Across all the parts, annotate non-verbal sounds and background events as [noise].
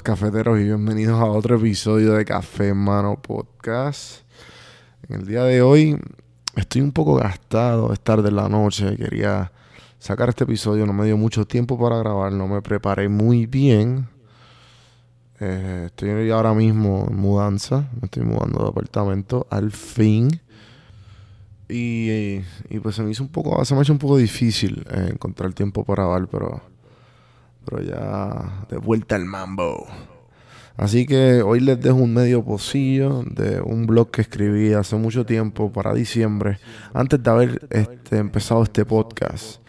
Saludos cafeteros y bienvenidos a otro episodio de Café Mano Podcast. En el día de hoy estoy un poco gastado, es tarde en la noche, quería sacar este episodio, no me dio mucho tiempo para grabar, no me preparé muy bien. Eh, estoy ahora mismo en mudanza, me estoy mudando de apartamento al fin. Y, pues se me hizo un poco, se me ha hecho un poco difícil eh, encontrar tiempo para grabar, pero pero ya de vuelta al mambo. Así que hoy les dejo un medio pocillo de un blog que escribí hace mucho tiempo para diciembre, antes de haber este, empezado este podcast.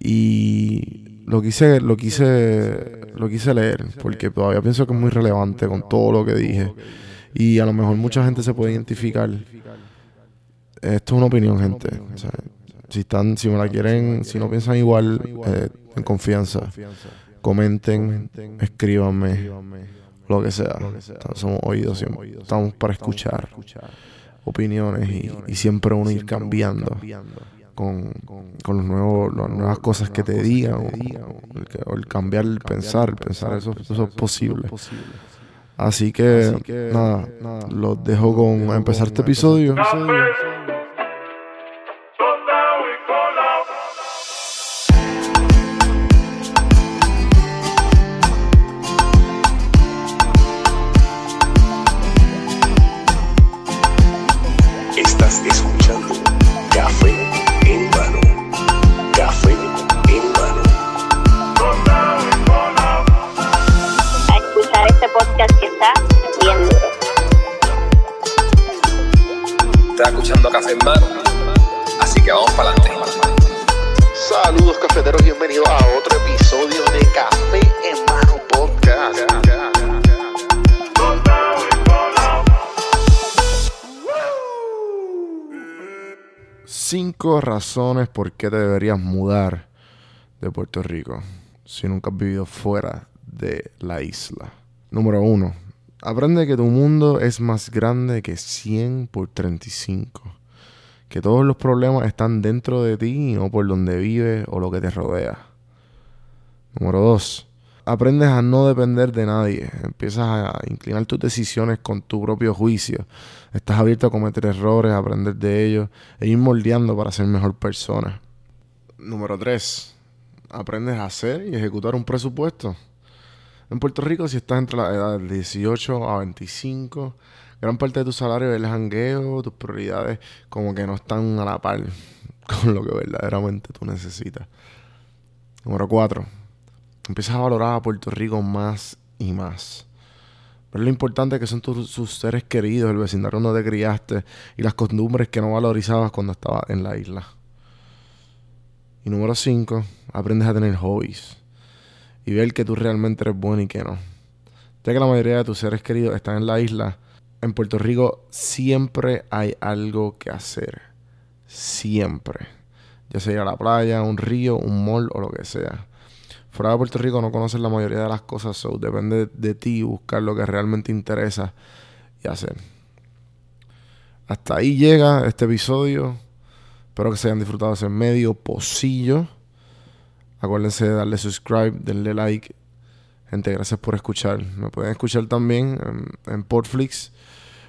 Y lo quise, lo quise, lo quise leer, porque todavía pienso que es muy relevante con todo lo que dije. Y a lo mejor mucha gente se puede identificar. Esto es una opinión, gente. Si están, si me la quieren, si no piensan igual, eh, en confianza. Comenten, escríbanme, lo que sea. Somos oídos, estamos para escuchar opiniones y, siempre uno ir cambiando con, los nuevos, las nuevas cosas que te digan o, el, cambiar el pensar, pensar eso, eso es posible. Así que, nada, los dejo con empezar este episodio. Estás escuchando Café en Mano. Café en Mano. A escuchar este podcast que está bien duro. Estás escuchando Café en Mano. Así que vamos para adelante. Saludos cafeteros, bienvenidos a otro episodio de Café en cinco razones por qué te deberías mudar de Puerto Rico si nunca has vivido fuera de la isla. Número uno, aprende que tu mundo es más grande que 100 por 35. Que todos los problemas están dentro de ti y no por donde vives o lo que te rodea. Número dos, aprendes a no depender de nadie. Empiezas a inclinar tus decisiones con tu propio juicio. Estás abierto a cometer errores, a aprender de ellos e ir moldeando para ser mejor persona. Número 3. Aprendes a hacer y ejecutar un presupuesto. En Puerto Rico, si estás entre la edad de 18 a 25, gran parte de tu salario es el jangueo, tus prioridades como que no están a la par [laughs] con lo que verdaderamente tú necesitas. Número 4 empiezas a valorar a Puerto Rico más y más. Ver lo importante que son tus, sus seres queridos, el vecindario donde te criaste y las costumbres que no valorizabas cuando estabas en la isla. Y número 5, aprendes a tener hobbies y ver que tú realmente eres bueno y que no. Ya que la mayoría de tus seres queridos están en la isla, en Puerto Rico siempre hay algo que hacer. Siempre. Ya sea ir a la playa, un río, un mall o lo que sea fuera de Puerto Rico no conoces la mayoría de las cosas, so depende de ti buscar lo que realmente interesa y hacer. Hasta ahí llega este episodio. Espero que se hayan disfrutado ese medio pocillo. Acuérdense de darle subscribe, denle like. Gente, gracias por escuchar. Me pueden escuchar también en, Portflix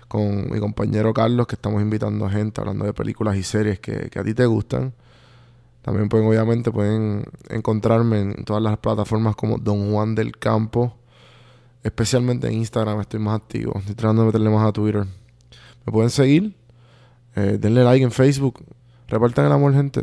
con mi compañero Carlos, que estamos invitando a gente hablando de películas y series que, que a ti te gustan. También pueden, obviamente, pueden encontrarme en todas las plataformas como Don Juan del Campo. Especialmente en Instagram estoy más activo. Estoy tratando de meterle más a Twitter. Me pueden seguir. Eh, denle like en Facebook. Repartan el amor, gente.